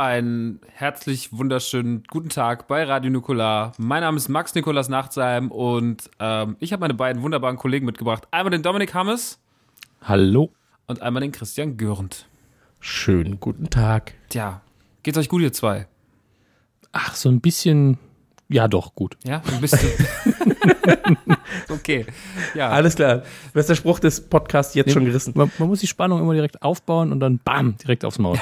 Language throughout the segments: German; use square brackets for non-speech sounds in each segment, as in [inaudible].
Einen herzlich wunderschönen guten Tag bei Radio Nukular. Mein Name ist Max Nikolas Nachtsheim und ähm, ich habe meine beiden wunderbaren Kollegen mitgebracht. Einmal den Dominik Hammes Hallo. und einmal den Christian Görend. Schönen guten Tag. Tja, geht's euch gut, ihr zwei? Ach, so ein bisschen. Ja, doch, gut. Ja, ein bisschen. [laughs] okay. Ja, Alles klar. Bester Spruch des Podcasts jetzt schon gerissen. Man, man muss die Spannung immer direkt aufbauen und dann bam, direkt aufs Maul.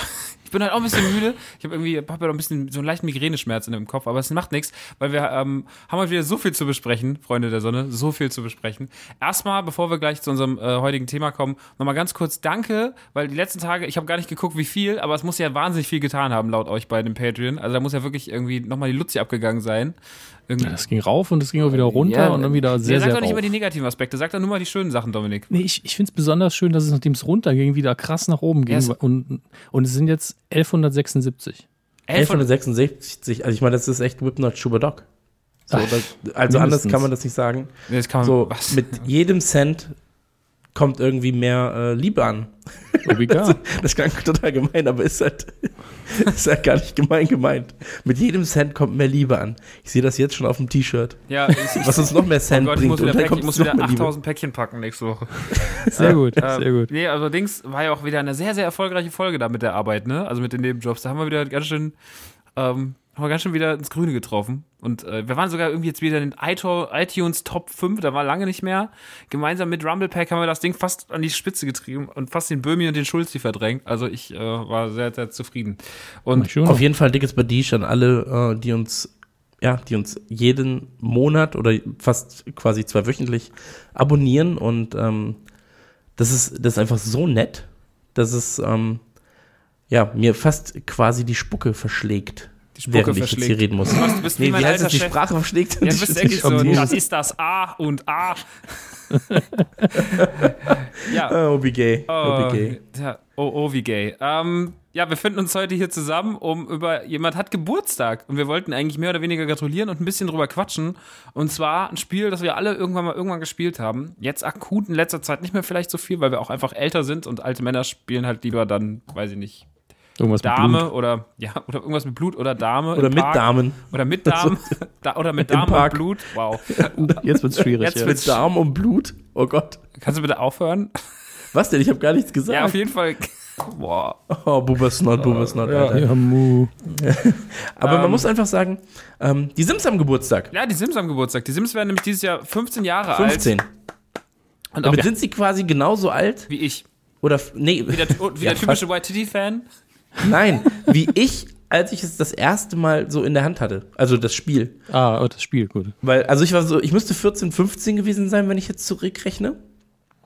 Ich bin halt auch ein bisschen müde. Ich habe irgendwie, hab ja noch ein bisschen so einen leichten Migräneschmerz in dem Kopf, aber es macht nichts, weil wir ähm, haben heute wieder so viel zu besprechen, Freunde der Sonne, so viel zu besprechen. Erstmal, bevor wir gleich zu unserem äh, heutigen Thema kommen, nochmal ganz kurz Danke, weil die letzten Tage, ich habe gar nicht geguckt, wie viel, aber es muss ja wahnsinnig viel getan haben, laut euch bei dem Patreon. Also da muss ja wirklich irgendwie nochmal die Luzi abgegangen sein. Irgendwie. Das ging rauf und es ging auch wieder runter und dann wieder sehr, ja, sag sehr doch nicht rauf. immer die negativen Aspekte, sag doch nur mal die schönen Sachen, Dominik. Nee, ich, ich finde es besonders schön, dass es, nachdem es runterging, wieder krass nach oben ging. Ja, es- und, und es sind jetzt 1176. 1166, also ich meine, das ist echt Whip Not Schuberdock. So, das, also anders kann man das nicht sagen. Nee, Das kann man, So, was? mit jedem Cent kommt irgendwie mehr äh, Liebe an. Obiga. [laughs] Das klang total gemein, aber ist halt, [laughs] ist halt gar nicht gemein gemeint. Mit jedem Cent kommt mehr Liebe an. Ich sehe das jetzt schon auf dem T-Shirt. ja, ich, [laughs] ich, Was uns noch mehr oh Cent Gott, ich bringt. muss wieder, und dann Päckchen, kommt ich muss noch wieder mehr Liebe. 8000 Päckchen packen nächste Woche. [laughs] Sehr gut, Ähm, sehr gut. Nee, also Dings war ja auch wieder eine sehr, sehr erfolgreiche Folge da mit der Arbeit, ne? Also mit den Nebenjobs. Da haben wir wieder ganz schön, ähm, haben wir ganz schön wieder ins Grüne getroffen. Und äh, wir waren sogar irgendwie jetzt wieder in den iTunes Top 5, da war lange nicht mehr. Gemeinsam mit Rumble Pack haben wir das Ding fast an die Spitze getrieben und fast den Böhmi und den Schulzi verdrängt. Also ich äh, war sehr, sehr zufrieden. Und Schon. Auf jeden Fall dickes Badisch an alle, äh, die uns, ja, die uns jeden Monat oder fast quasi zweiwöchentlich abonnieren und ähm, das ist, das ist einfach so nett, dass es ähm, ja, mir fast quasi die Spucke verschlägt. Die Spucke während ich jetzt verschlägt. hier reden muss. Du bist wie nee, mein wie heißt es? Die. Sprache verschlägt? Ja, du bist [laughs] wirklich so, das ist das A und A. [laughs] ja. Oh, OBG. Oh, OBG. ja, oh, oh, wie gay. Ähm, ja, wir finden uns heute hier zusammen, um über jemand hat Geburtstag und wir wollten eigentlich mehr oder weniger gratulieren und ein bisschen drüber quatschen. Und zwar ein Spiel, das wir alle irgendwann mal irgendwann gespielt haben. Jetzt akut in letzter Zeit nicht mehr vielleicht so viel, weil wir auch einfach älter sind und alte Männer spielen halt lieber dann, weiß ich nicht, Irgendwas mit Dame Blut. oder ja [laughs] oder irgendwas mit Blut oder Dame Oder mit Park. Damen. oder mit Damen [laughs] da, oder mit Dame und. Blut. Wow. [laughs] Jetzt wird's schwierig. Jetzt ja. wird's- Mit Darm und Blut? Oh Gott. Kannst du bitte aufhören? Was denn? Ich habe gar nichts gesagt. Ja, auf jeden Fall. Boah. oh, Bubersnot, Bubersnot, Alter. ja, mu. Aber Ähm. man muss einfach sagen, ähm, die Sims am Geburtstag. Ja, die Sims am Geburtstag. Die Sims werden nämlich dieses Jahr 15 Jahre alt. 15. Und auch Damit sind sie quasi genauso alt wie ich. oder nee, Wie der, wie Ja, der typische White Titty-Fan. Nein, wie ich, als ich es das erste Mal so in der Hand hatte, also das Spiel. Ah, oh, das Spiel, gut. Weil, also ich war so, ich müsste 14, 15 gewesen sein, wenn ich jetzt zurückrechne.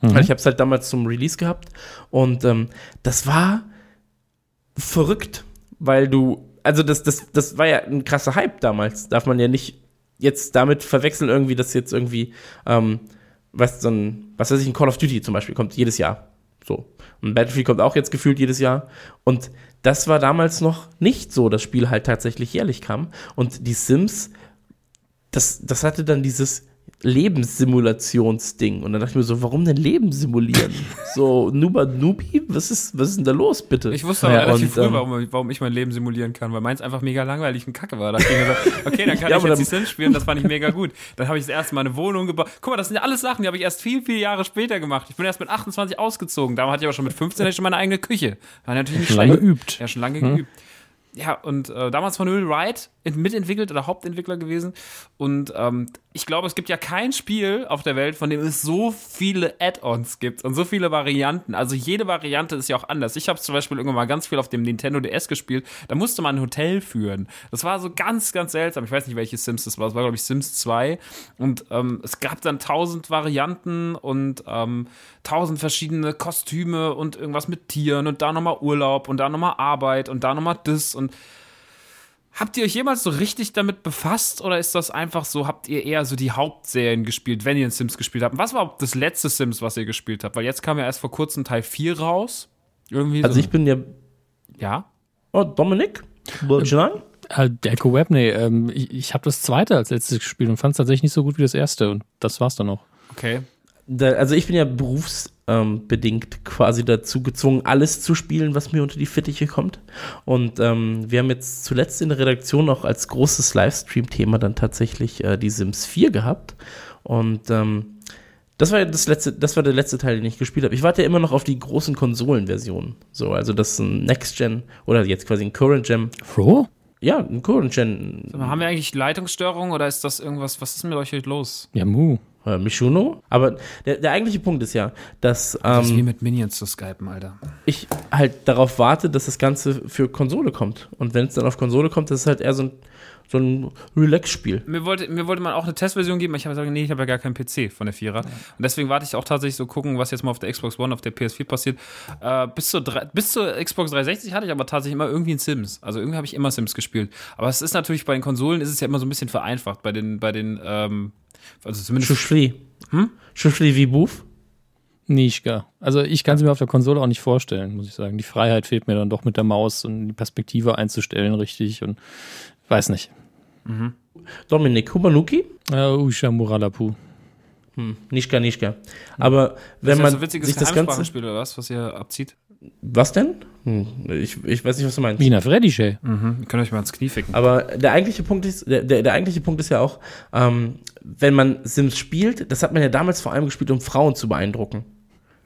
Weil ich habe es halt damals zum Release gehabt und ähm, das war verrückt, weil du, also das, das, das war ja ein krasser Hype damals. Darf man ja nicht jetzt damit verwechseln, irgendwie, dass jetzt irgendwie, ähm, was so ein, was weiß ich, ein Call of Duty zum Beispiel kommt jedes Jahr. So. Und Battlefield kommt auch jetzt gefühlt jedes Jahr. Und das war damals noch nicht so, das Spiel halt tatsächlich jährlich kam. Und die Sims, das, das hatte dann dieses Lebenssimulationsding. Und dann dachte ich mir so, warum denn Leben simulieren? [laughs] so, Nuba Nubi? Was ist, was ist denn da los, bitte? Ich wusste aber Ja, relativ und, früh, ähm, warum, warum ich mein Leben simulieren kann, weil meins einfach mega langweilig und kacke war. Da ich gedacht, okay, dann kann Ja, ich jetzt die Sims spielen, das fand ich mega gut. Dann habe ich das erste Mal eine Wohnung gebaut. Guck mal, das sind ja alles Sachen, die habe ich erst viel, viel Jahre später gemacht. Ich bin erst mit 28 ausgezogen. Da hatte ich aber schon mit 15 hatte ich schon meine eigene Küche. War natürlich nicht Lange schlecht. geübt. Ja, schon lange geübt. Ja, und äh, damals von Will Wright ent- mitentwickelt oder Hauptentwickler gewesen. Und ähm, ich glaube, es gibt ja kein Spiel auf der Welt, von dem es so viele Add-ons gibt und so viele Varianten. Also jede Variante ist ja auch anders. Ich habe zum Beispiel irgendwann mal ganz viel auf dem Nintendo DS gespielt. Da musste man ein Hotel führen. Das war so ganz, ganz seltsam. Ich weiß nicht, welche Sims das war. Das war, glaube ich, Sims 2. Und ähm, es gab dann tausend Varianten und ähm, tausend verschiedene Kostüme und irgendwas mit Tieren und da nochmal Urlaub und da nochmal Arbeit und da nochmal das und Habt ihr euch jemals so richtig damit befasst oder ist das einfach so, habt ihr eher so die Hauptserien gespielt, wenn ihr in Sims gespielt habt? Was war das letzte Sims, was ihr gespielt habt? Weil jetzt kam ja erst vor kurzem Teil 4 raus. Irgendwie Also so. ich bin ja. ja. Oh, Dominik? Sagen? Äh, der Echo Web, nee, ähm, ich, ich habe das zweite als letztes gespielt und fand es tatsächlich nicht so gut wie das erste und das war's dann auch. Okay. Da, also ich bin ja berufsbedingt quasi dazu gezwungen, alles zu spielen, was mir unter die Fittiche kommt. Und ähm, wir haben jetzt zuletzt in der Redaktion auch als großes Livestream-Thema dann tatsächlich äh, die Sims 4 gehabt. Und ähm, das war ja das letzte, das war der letzte Teil, den ich gespielt habe. Ich warte ja immer noch auf die großen Konsolenversionen. So, also das ist ein Next Gen oder jetzt quasi ein Current Gen. Froh? Ja, ein Current Gen. Haben wir eigentlich Leitungsstörungen oder ist das irgendwas, was ist mit euch heute los? Ja, mu. Äh, Michuno. Aber der, der eigentliche Punkt ist ja, dass Das ist wie ähm, mit Minions zu skypen, Alter. ich halt darauf warte, dass das Ganze für Konsole kommt. Und wenn es dann auf Konsole kommt, das ist halt eher so ein, so ein Relax-Spiel. Mir wollte, mir wollte man auch eine Testversion geben, aber ich habe gesagt, nee, ich habe ja gar keinen PC von der Vierer. Und deswegen warte ich auch tatsächlich so gucken, was jetzt mal auf der Xbox One, auf der PS4 passiert. Äh, bis, zur, drei- bis zur Xbox 360 hatte ich aber tatsächlich immer irgendwie ein Sims. Also irgendwie habe ich immer Sims gespielt. Aber es ist natürlich bei den Konsolen ist es ja immer so ein bisschen vereinfacht. Bei den, bei den, ähm, also zumindest. Schuschli. Hm? Schuschli wie Buf? Nicht gar. Also ich kann es mir auf der Konsole auch nicht vorstellen, muss ich sagen. Die Freiheit fehlt mir dann doch mit der Maus und die Perspektive einzustellen richtig und weiß nicht. Dominik Humanuki? Äh, Usha Muralapu. Hm, Nischka, Nischka. Aber wenn ist ja man so ein witziges sich das Ganze... Geheimsprachenspiel oder was, was ihr abzieht? Was denn? Hm, ich, ich weiß nicht, was du meinst. Mina Fredische. Mhm. Ihr könnt euch mal ins Knie ficken. Aber der eigentliche Punkt ist, der, der, der eigentliche Punkt ist ja auch, ähm, wenn man Sims spielt, das hat man ja damals vor allem gespielt, um Frauen zu beeindrucken.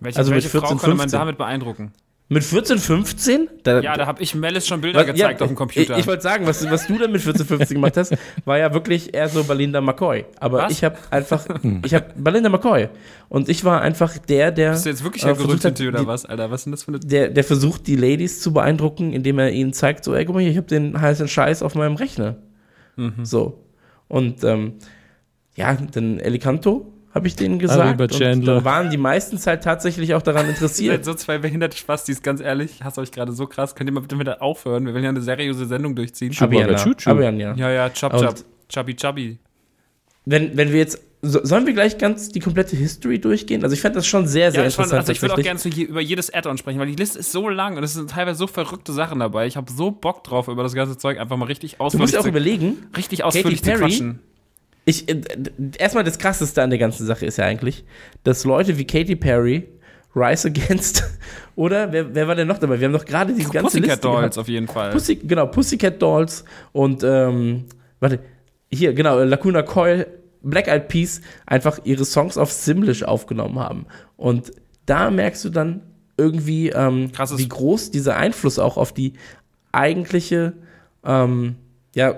Welche, also mit welche Frau 14, könnte man 15? damit beeindrucken? Mit 14, 15? Da, Ja, da habe ich Melis schon Bilder Was- gezeigt ja, auf dem Computer. Ich, ich wollte sagen, was, was du dann mit 14, 15 gemacht hast, war ja wirklich eher so Belinda McCoy. Aber Was? ich habe einfach, [laughs] ich habe Belinda McCoy. Und ich war einfach der, der. Bist du jetzt wirklich äh, ein Gerüchtetür oder die- was, Alter? Was ist denn das für eine. Der, der versucht, die Ladies zu beeindrucken, indem er ihnen zeigt, so, ey, guck mal hier, ich habe den heißen Scheiß auf meinem Rechner. Mhm. So. Und ähm, ja, dann Elicanto habe ich denen gesagt. Und Chandler. dann waren die meistens halt tatsächlich auch daran [laughs] interessiert. so zwei behinderte Spastis, ganz ehrlich. Ich hasse euch gerade so krass. Könnt ihr mal bitte wieder aufhören? Wir wollen ja eine seriöse Sendung durchziehen. Chupa Chuchu. Abiana. Ja, ja, chub, chub. Chubby, chubby. Wenn, wenn wir jetzt, so, sollen wir gleich ganz die komplette History durchgehen? Also ich fand das schon sehr, sehr Ja, interessant. also ich würde auch gerne so hier über jedes Add-on sprechen, weil die Liste ist so lang und es sind teilweise so verrückte Sachen dabei. Ich habe so Bock drauf, über das ganze Zeug einfach mal richtig Du musst ausführlich, ja auch zu, überlegen, richtig ausführlich zu Perry? quatschen. Ich, äh, erstmal das krasseste an der ganzen Sache ist ja eigentlich, dass Leute wie Katy Perry, Rise Against [laughs] oder wer, wer war denn noch dabei? Wir haben doch gerade diese ganze Pussycat Liste Dolls gehabt. auf jeden Fall. Pussy, genau, Pussycat Dolls und ähm, warte, hier, genau, Lacuna Coil, Black Eyed Peas einfach ihre Songs auf Simlish aufgenommen haben. Und da merkst du dann irgendwie, ähm, wie groß dieser Einfluss auch auf die eigentliche, ähm, ja,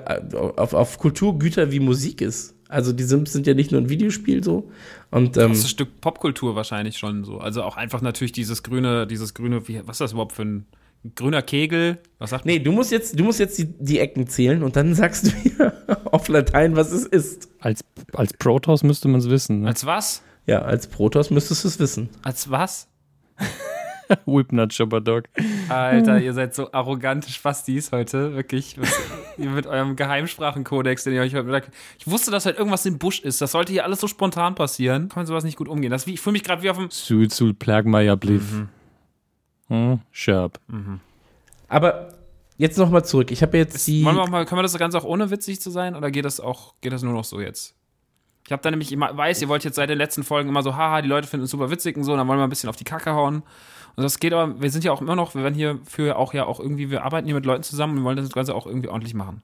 auf, auf Kulturgüter wie Musik ist. Also die Sims sind ja nicht nur ein Videospiel so. Und ähm, Das ist ein Stück Popkultur wahrscheinlich schon so. Also auch einfach natürlich dieses grüne, dieses grüne, wie, was ist das überhaupt für ein grüner Kegel? Was sagt nee, du musst jetzt, du musst jetzt die, die Ecken zählen und dann [laughs] sagst du mir auf Latein, was es ist. Als, als Protoss müsste man es wissen. Ne? Als was? Ja, als Protoss müsstest du es wissen. Als was? [laughs] Whipnut Dog. Alter, ihr seid so arrogante Spastis heute, wirklich. Ihr mit eurem Geheimsprachenkodex, den ihr euch heute Mittag. Ich wusste, dass halt irgendwas im Busch ist. Das sollte hier alles so spontan passieren. Kann man sowas nicht gut umgehen. Das ist wie, ich fühle mich gerade wie auf dem. Sul Plagmeier Bliff. Hm, Sharp. Aber jetzt nochmal zurück. Ich habe jetzt die. Wollen wir auch mal, können wir das Ganze auch ohne witzig zu sein oder geht das auch, geht das nur noch so jetzt? Ich habe da nämlich, ich weiß, ihr wollt jetzt seit den letzten Folgen immer so, haha, die Leute finden es super witzig und so, dann wollen wir ein bisschen auf die Kacke hauen. Und das geht aber, wir sind ja auch immer noch, wir werden hier für auch ja auch irgendwie, wir arbeiten hier mit Leuten zusammen und wollen das Ganze auch irgendwie ordentlich machen.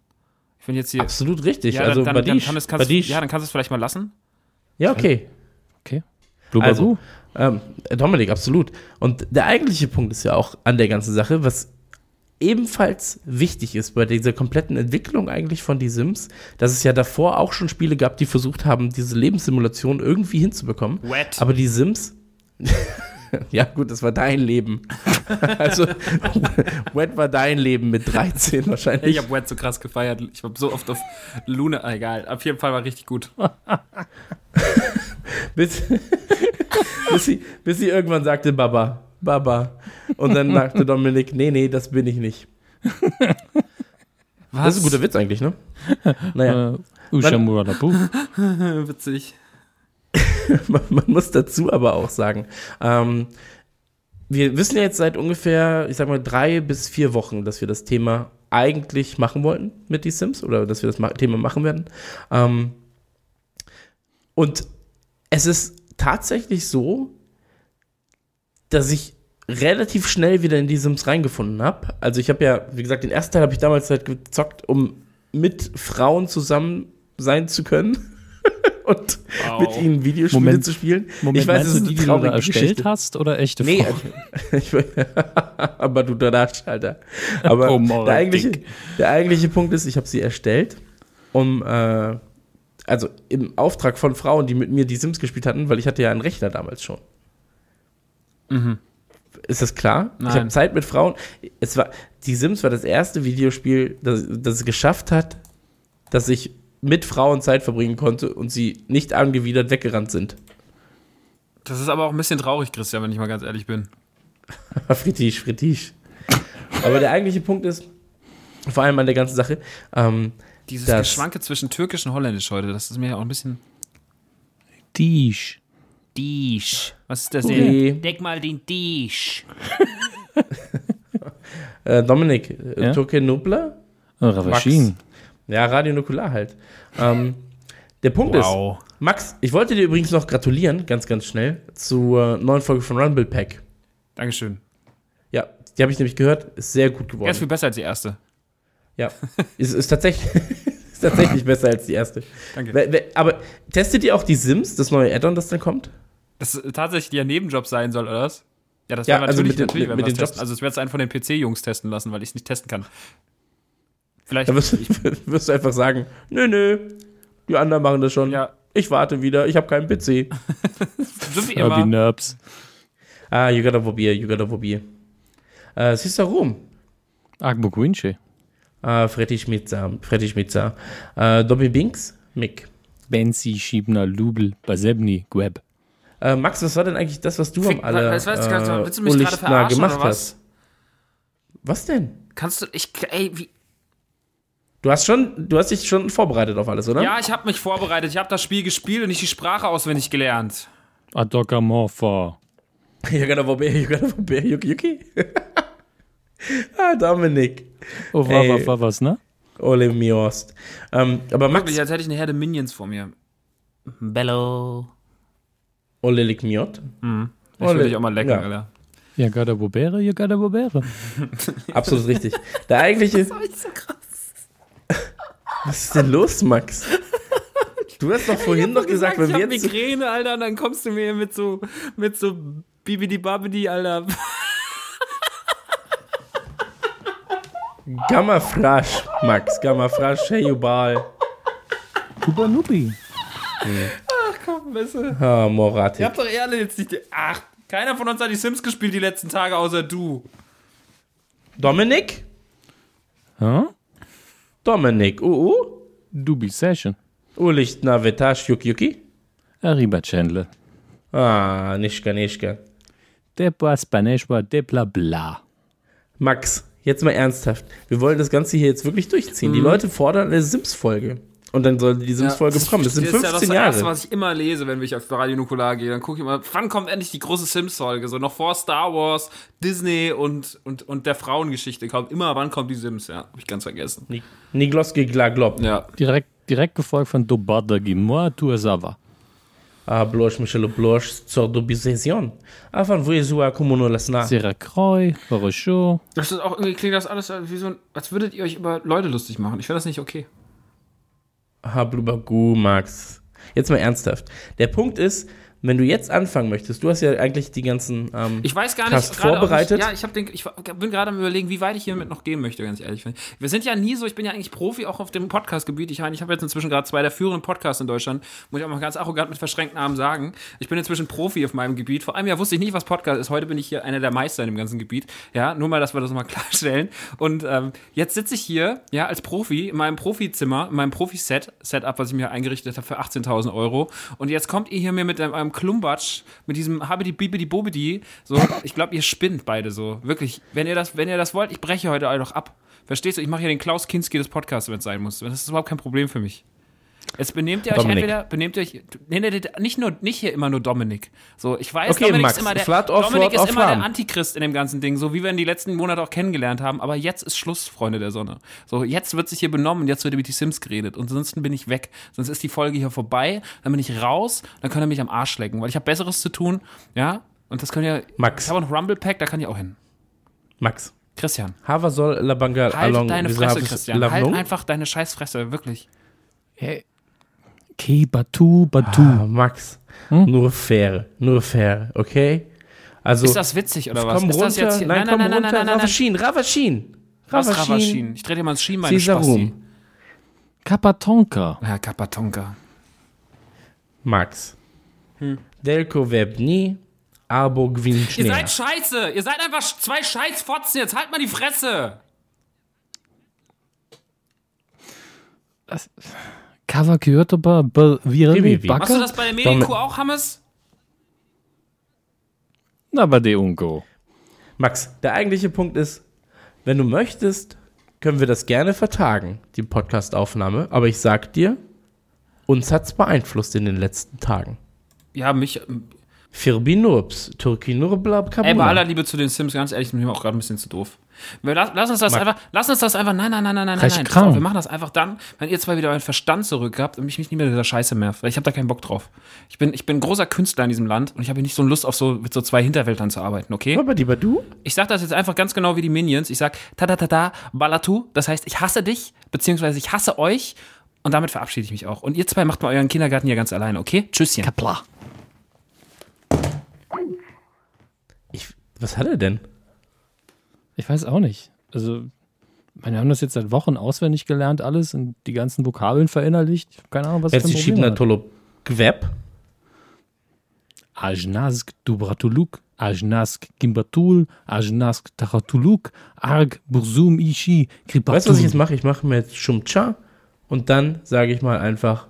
Ich finde jetzt hier. Absolut richtig. Ja, also dann, dann, kann es, kannst, ja, dann kannst du es vielleicht mal lassen. ja, okay. Okay. Blubber Also, ähm, Dominik, absolut. Und der eigentliche Punkt ist ja auch an der ganzen Sache, was ebenfalls wichtig ist bei dieser kompletten Entwicklung eigentlich von Die Sims, dass es ja davor auch schon Spiele gab, die versucht haben, diese Lebenssimulation irgendwie hinzubekommen. Wet. Aber die Sims. [laughs] ja, gut, das war dein Leben. [laughs] also, Wet war dein Leben mit 13 wahrscheinlich. Ich habe Wet so krass gefeiert. Ich habe so oft auf Luna, ah, egal. Auf jeden Fall war richtig gut. [laughs] bis, bis, sie, bis sie irgendwann sagte, Baba, Baba. Und dann sagte Dominik, nee, nee, das bin ich nicht. Was? Das ist ein guter Witz eigentlich, ne? Naja, Äh, Usha Muradabu. Witzig. [laughs] man, man muss dazu aber auch sagen, ähm, wir wissen ja jetzt seit ungefähr, ich sag mal, drei bis vier Wochen, dass wir das Thema eigentlich machen wollten mit die Sims oder dass wir das ma Thema machen werden. Ähm, und es ist tatsächlich so, dass ich relativ schnell wieder in die Sims reingefunden habe. Also ich habe ja, wie gesagt, den ersten Teil habe ich damals halt gezockt, um mit Frauen zusammen sein zu können [laughs] und Wow. mit ihnen Videospiele Moment. zu spielen. Moment, ich weiß, es du ist die, die du da erstellt Geschichte. hast oder echte Nee, Frauen? [laughs] ich, [laughs] aber du Dadasch, Alter. Aber Oh, Moritz. der, eigentliche, der eigentliche Punkt ist, ich habe sie erstellt, um, äh, also im Auftrag von Frauen, die mit mir die Sims gespielt hatten, weil ich hatte ja einen Rechner damals schon. Ist das klar? Ich Nein. habe Zeit mit Frauen. Es war, die Sims war das erste Videospiel, das, das es geschafft hat, dass ich mit Frauen Zeit verbringen konnte und sie nicht angewidert weggerannt sind. Das ist aber auch ein bisschen traurig, Christian, wenn ich mal ganz ehrlich bin. [laughs] Fritisch, Fritisch. Aber der eigentliche Punkt ist, vor allem an der ganzen Sache, ähm, Dieses Das- Geschwanke zwischen Türkisch und Holländisch heute, das ist mir ja auch ein bisschen. Tisch. Dish. Was ist das Okay. denn? Deck mal den Dish. [laughs] äh, Dominik, Ja? Türke Nubler? Ravashin. Ja, Radio Nukular halt. Ähm, der Punkt ist, Max, ich wollte dir übrigens noch gratulieren, ganz, ganz schnell, zur neuen Folge von Rumble Pack. Dankeschön. Ja, die habe ich nämlich gehört, ist sehr gut geworden. Er ist viel besser als die erste. Ja, ist, ist, tatsächlich, [laughs] ist tatsächlich besser als die erste. Danke. Aber testet ihr auch die Sims, das neue Add-on, das dann kommt? Das tatsächlich der Nebenjob sein soll, oder was? Ja, das Ja, wäre also natürlich, mit den- natürlich mit- den testen. Jobs. Also, es wird es einen von den PC-Jungs testen lassen, weil ich es nicht testen kann. Vielleicht. Da wirst, du- [laughs] wirst du einfach sagen, nö, nö, die anderen machen das schon. ja, Ich warte wieder, ich habe keinen PC. so wie immer. Nerps. Ah, you gotta probier, you gotta probier. Äh, Sister Rum. Agbo Quinche. Äh, Freddy Schmitzer, Freddy Schmitzer. Äh, Dobby Binks, Mick. Benzi Schiebner Lubel Basebni Gweb. Äh, Max, was war denn eigentlich das, was du am Fick, aller was, was, äh, willst du mich gerade verarschen gemacht oder was? hast? Was denn? Kannst du, ich, ey, wie, Du hast schon, du hast dich schon vorbereitet auf alles, oder? ja, ich habe mich vorbereitet, ich habe das Spiel gespielt und nicht die Sprache auswendig gelernt. Adoka Morpha. [laughs] You gotta probier, you gotta probier, Yuki, Yuki. [laughs] ah, Dominik. Oh, war, war, war was, ne? Ole Miost. Ähm, aber Max, Wirklich, als hätte ich eine Herde Minions vor mir. Bello. Ole Lik Miot. Ich Ole- will dich auch mal lecken, ja. Alter. Ja, gada bobere, ja, gada bobere. Absolut richtig. Der eigentliche. [laughs] Was ist denn los, Max? Du hast doch vorhin noch gesagt, wenn ich wir hab jetzt. Migräne, Alter, und dann kommst du mir mit so, mit so Bibidi Babidi, Alter. Gamma Frasch, Max. Gamma Frasch, hey, Jubal. Kubanubi. Komm, besser. Ah, Ihr Moratik. habt doch eh alle jetzt nicht. Die, ach, keiner von uns hat die Sims gespielt die letzten Tage, außer du. Dominik? Huh? Dominik. Uh, uh. Dubi Session. Ulicht na Vetasch, Yuki, Yuki. Arriba Chandler. Ah, Nischka, Nischka. Depa Spaneshwa Depla Bla. Max, jetzt mal ernsthaft. Wir wollen das Ganze hier jetzt wirklich durchziehen. Mhm. Die Leute fordern eine Sims-Folge. Und dann soll die Sims-Folge bekommen. Das sind ist ja das 15 Erste, Jahre. was ich immer lese, wenn ich auf Radio Nukular gehe. Dann gucke ich immer, wann kommt endlich die große Sims-Folge? So noch vor Star Wars, Disney und, und, und der Frauengeschichte kommt. Immer, wann kommt die Sims? Ja, hab ich ganz vergessen. Ni- Nigloski Glaglob. Ja. Direkt, direkt gefolgt von Dobada Gimoa Tuasava. Ah, Blosch, Michel Blosch, zur Dobisation. Afan, wo ihr so Kommuno lasna. Sera Kroi, Barosho. Das ist auch irgendwie klingt das alles wie so ein, als würdet ihr euch über Leute lustig machen. Ich finde das nicht okay. Ha, Blubagu, Max. Jetzt mal ernsthaft. Der Punkt ist, wenn du jetzt anfangen möchtest, du hast ja eigentlich die ganzen ähm, Ich weiß gar nicht, vorbereitet. Nicht, ja, ich, den, ich bin gerade am überlegen, wie weit ich hiermit noch gehen möchte, ganz ehrlich. Wir sind ja nie so, ich bin ja eigentlich Profi auch auf dem Podcast-Gebiet. Ich, ich habe jetzt inzwischen gerade zwei der führenden Podcasts in Deutschland, muss ich auch mal ganz arrogant mit verschränkten Armen sagen. Ich bin inzwischen Profi auf meinem Gebiet. Vor allem ja wusste ich nicht, was Podcast ist. Heute bin ich hier einer der Meister in dem ganzen Gebiet. Ja, nur mal, dass wir das mal [laughs] klarstellen. Und ähm, jetzt sitze ich hier, ja, als Profi in meinem Profizimmer, in meinem Profi-Set, Setup, was ich mir eingerichtet habe für 18.000 Euro. Und jetzt kommt ihr hier mir mit einem, einem Klumbatsch, mit diesem Habidi Bibidi Bobidi. So, ich glaube, ihr spinnt beide so. Wirklich. Wenn ihr das, wenn ihr das wollt, ich breche heute einfach ab. Verstehst du? Ich mache hier den Klaus Kinski des Podcasts, wenn es sein muss. Das ist überhaupt kein Problem für mich. Jetzt benehmt ihr euch Dominik. entweder, benehmt ihr euch, nee, nee, nee, nicht nur, nicht hier immer nur Dominik. So, ich weiß, Okay, Dominik Max, ist immer der, Flat off, Dominik ist immer der Antichrist in dem ganzen Ding, so wie wir in die letzten Monate auch kennengelernt haben. Aber jetzt ist Schluss, Freunde der Sonne. So, jetzt wird sich hier benommen, jetzt wird über die Sims geredet. Und ansonsten bin ich weg. Sonst ist die Folge hier vorbei, dann bin ich raus, dann könnt ihr mich am Arsch lecken, weil ich habe Besseres zu tun, ja. Und das könnt ihr, Max. ich habe noch Rumble Pack, da kann ich auch hin. Max. Christian, Hava soll la Bangal halt along deine Fresse, Christian. Halt einfach deine Scheißfresse, wirklich. Okay, Batu, Batu. Ah, Max, nur fair, nur fair, okay? Also, Ist das witzig oder was? komm ist runter, das jetzt hier? nein, komm nein, nein, runter, nein, nein, nein. Ravashin, Ravashin. Was Ravashin? Ich dreh dir mal ins Ski, meine Caesar Spasti. Rum. Kapatonka. Ja, Kapatonka. Max. Delco Webni, Arbo Ihr Gwinschner. seid scheiße! Ihr seid einfach zwei Scheißfotzen, jetzt halt mal die Fresse! Kava Kyotoba, Virili, Rivivi. Machst du das bei der Medico auch, Hammes? Na, bei de Ungo. Max, der eigentliche Punkt ist, wenn du möchtest, können wir das gerne vertagen, die Podcastaufnahme. Aber ich sag dir, uns hat's beeinflusst in den letzten Tagen. Ja, mich. Firbinurps, Turkinurblab Ey, bei aller Kabula. Liebe zu den Sims, ganz ehrlich, ist mir auch gerade ein bisschen zu doof. Lass, lass uns das Max. einfach, lass uns das einfach, nein, nein, nein, nein, nein, nein. Auf, wir machen das einfach dann, wenn ihr zwei wieder euren Verstand zurück habt und mich nicht mehr mit dieser Scheiße nervt, weil ich habe da keinen Bock drauf. Ich bin, ich bin ein großer Künstler in diesem Land und ich habe nicht so Lust auf so, mit so zwei Hinterwäldern zu arbeiten, okay? Aber die du? Ich sag das jetzt einfach ganz genau wie die Minions. Ich sag ta-ta-ta-ta, Balatu. Das heißt, ich hasse dich, beziehungsweise ich hasse euch. Und damit verabschiede ich mich auch. Und ihr zwei macht mal euren Kindergarten hier ganz alleine, okay? Tschüsschen. Kapla. Was hat er denn? Ich weiß auch nicht. Also, wir haben das jetzt seit Wochen auswendig gelernt, alles und die ganzen Vokabeln verinnerlicht. Ich habe keine Ahnung, was Jetzt Problem hat. Schibnatolo Gweb. Ajnask Dubratuluk, Ajnask Gimbatul, Ajnask Tachatuluk, Arg Bursum Ishi Kripatul. Weißt du, was ich jetzt mache? Ich mache mir jetzt Shumcha und dann sage ich mal einfach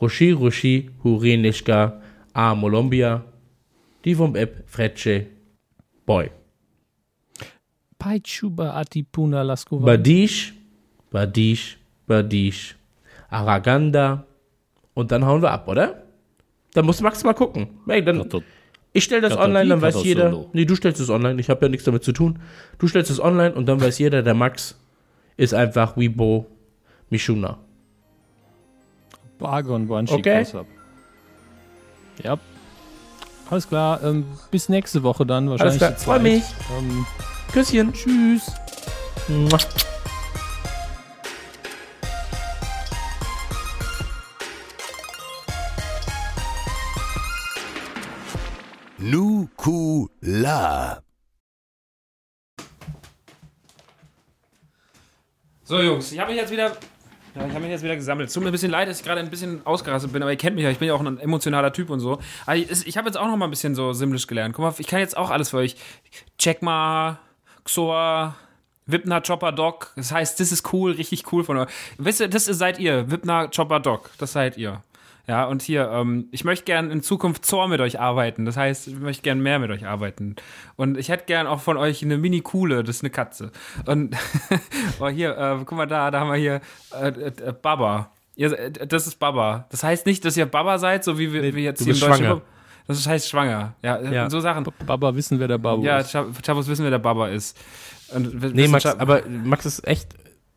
Roshi Roshi Hurenishka A Molombia Divom Eb Fretsche Boy. Paichuba Atipuna Laskova. Badish, Badish, Badish, Araganda und dann hauen wir ab, oder? Dann muss Max mal gucken. Hey, dann, ich stelle das online, dann weiß jeder. Nee, du stellst es online. Ich habe ja nichts damit zu tun. Du stellst es online und dann weiß jeder, der Max ist einfach Weibo Mishuna. Bargon Banshee Okay. Close-Up. Alles klar. Ähm, bis nächste Woche dann Alles wahrscheinlich. klar, zu freu zweit. mich. Ähm, Küsschen. tschüss. Mua. Nukula. So, Jungs, ich habe mich jetzt wieder. Ja, ich habe mich jetzt wieder gesammelt. Es tut mir ein bisschen leid, dass ich gerade ein bisschen ausgerastet bin, aber ihr kennt mich ja, ich bin ja auch ein emotionaler Typ und so. Aber ich, ich habe jetzt auch noch mal ein bisschen so simlisch gelernt. Guck mal, ich kann jetzt auch alles für euch. Check mal, Xoa, Wipner Chopper Dog. Das heißt, das ist cool, richtig cool von euch. Wisst ihr, das seid ihr. Wipner Chopper Dog. Das seid ihr. Ja, und hier, ähm, ich möchte gern in Zukunft Zor mit euch arbeiten. Das heißt, ich möchte gern mehr mit euch arbeiten. Und ich hätte gern auch von euch eine Mini-Kuhle, das ist eine Katze. Und [laughs] oh, hier, äh, guck mal da, da haben wir hier äh, äh, Baba. Ihr, äh, das ist Baba. Das heißt nicht, dass ihr Baba seid, so wie wir, Nee, wie jetzt hier im deutschen schwanger. Das heißt schwanger. Ja, äh, Ja. so Sachen. Baba wissen, wer der Babo Ja, ist. Chab- Chabos wissen, wer der Baba ist. Und Nee, Max, aber Max ist echt,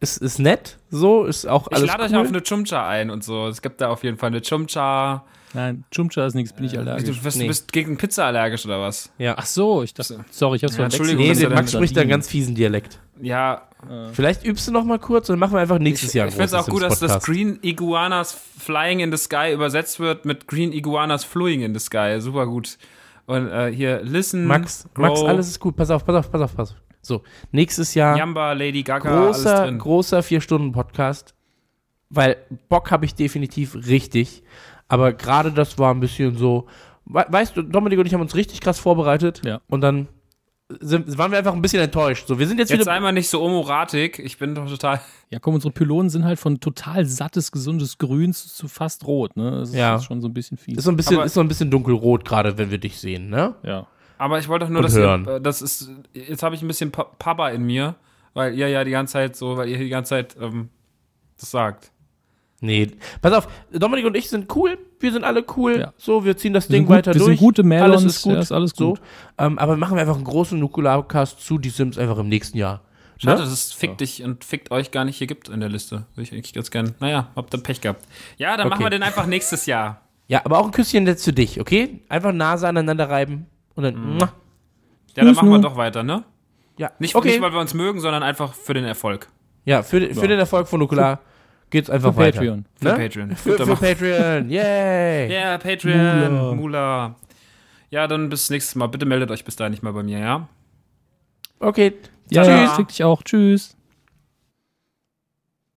ist, ist nett, so, ist auch ich alles lade cool. euch auf eine Chumcha ein und so. Es gibt da auf jeden Fall eine Chumcha. Nein, Chumcha ist nichts, bin ich Du allergisch. bist, Nee. bist gegen Pizza allergisch oder was? ja. Ach so, ich dachte, sorry, ich hab's Ja, verwechselt. Entschuldigung, Nee, der Max spricht da einen ganz fiesen Dialekt. Ja, Vielleicht übst du noch mal kurz und dann machen wir einfach nächstes Ich, Jahr ich finde es auch gut, dass das Green Iguanas Flying in the Sky übersetzt wird mit Green Iguanas Flying in the Sky. Super gut. Und äh, hier, listen, Max, grow, Max, alles ist gut. Pass auf, pass auf, pass auf, pass auf. So, nächstes Jahr Yamba, Lady Gaga, alles großer, drin. großer Vier-Stunden-Podcast. Weil Bock habe ich definitiv richtig. Aber gerade das war ein bisschen so. We weißt du, Dominik und ich haben uns richtig krass vorbereitet. Ja. Und dann sind, waren wir einfach ein bisschen enttäuscht. So, wir sind jetzt, Jetzt wieder. einmal nicht so omoratig. Ich bin doch total. [laughs] Ja, komm, unsere Pylonen sind halt von total sattes, gesundes Grün zu, fast rot, ne? Das ist Ja. schon so ein bisschen fies. Ist so ein bisschen, Aber- ist so ein bisschen dunkelrot gerade, wenn wir dich sehen, ne? ja. Aber ich wollte doch nur, dass hören. ihr, äh, das ist, jetzt habe ich ein bisschen Pa- Papa in mir, weil ihr ja die ganze Zeit so, weil ihr die ganze Zeit ähm, das sagt. Nee. Pass auf, Dominik und ich sind cool. Wir sind alle cool. Ja. So, wir ziehen das Wir Ding gut- weiter wir durch. sind gute Melons, Alles ist gut. ja, ist alles So. gut. Ähm, aber machen wir einfach einen großen Nukularcast zu Die Sims einfach im nächsten Jahr. Schade, Ne? dass es fickt dich und fickt euch gar nicht hier gibt in der Liste. Würde ich eigentlich ganz gern. Naja, habt ihr Pech gehabt. Ja, dann machen Okay. wir den einfach nächstes Jahr. Ja, aber auch ein Küsschen jetzt für dich, okay? Einfach Nase aneinander reiben und dann. Mhm. Ja, dann Tschüss, machen wir doch weiter, ne? Ja, Nicht, okay. nicht, weil wir uns mögen, sondern einfach für den Erfolg. ja, für, für den Erfolg von Nukular geht's einfach Für weiter. Patreon. Für Ne? Patreon. Für, für Patreon. Yay. Ja, Patreon, Mula. Ja, dann bis nächstes Mal. Bitte meldet euch bis dahin nicht mal bei mir, ja? Okay. Ja, Ciao. ja, fick dich auch. Tschüss.